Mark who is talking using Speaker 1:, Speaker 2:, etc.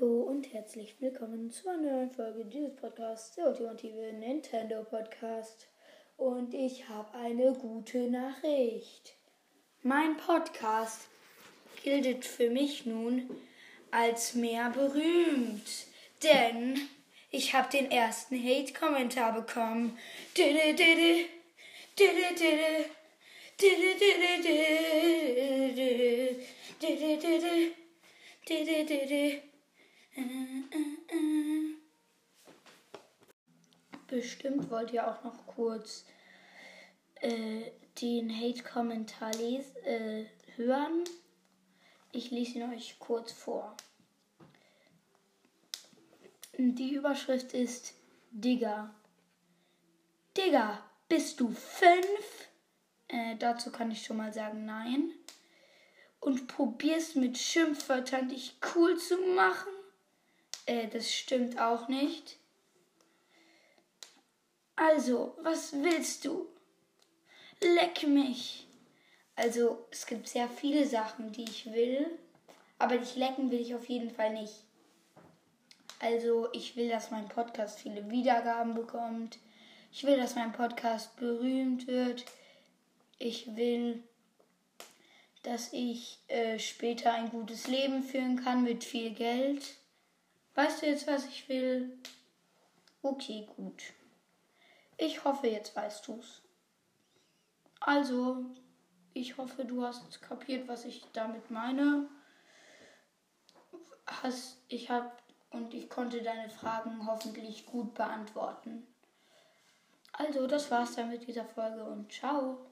Speaker 1: Hallo und herzlich willkommen zu einer neuen Folge dieses Podcasts, der ultimative Nintendo Podcast. Und ich habe eine gute Nachricht. Mein Podcast gilt für mich nun als mehr berühmt, denn ich habe den ersten Hate-Kommentar bekommen. Bestimmt wollt ihr auch noch kurz äh, den Hate-Kommentar äh, hören. Ich lese ihn euch kurz vor. Die Überschrift ist Digger. Digger, bist du fünf? Äh, dazu kann ich schon mal sagen, nein. Und probierst mit Schimpfwörtern dich cool zu machen? Äh, das stimmt auch nicht. Also, was willst du? Leck mich. Also, es gibt sehr viele Sachen, die ich will, aber dich lecken will ich auf jeden Fall nicht. Also ich will, dass mein Podcast viele Wiedergaben bekommt. Ich will, dass mein Podcast berühmt wird. Ich will, dass ich äh, später ein gutes Leben führen kann mit viel Geld. Weißt du jetzt, was ich will? Okay, gut. Ich hoffe, jetzt weißt du's. Also, ich hoffe, du hast kapiert, was ich damit meine. Hast, ich habe und ich konnte deine Fragen hoffentlich gut beantworten. Also, das war's dann mit dieser Folge und ciao.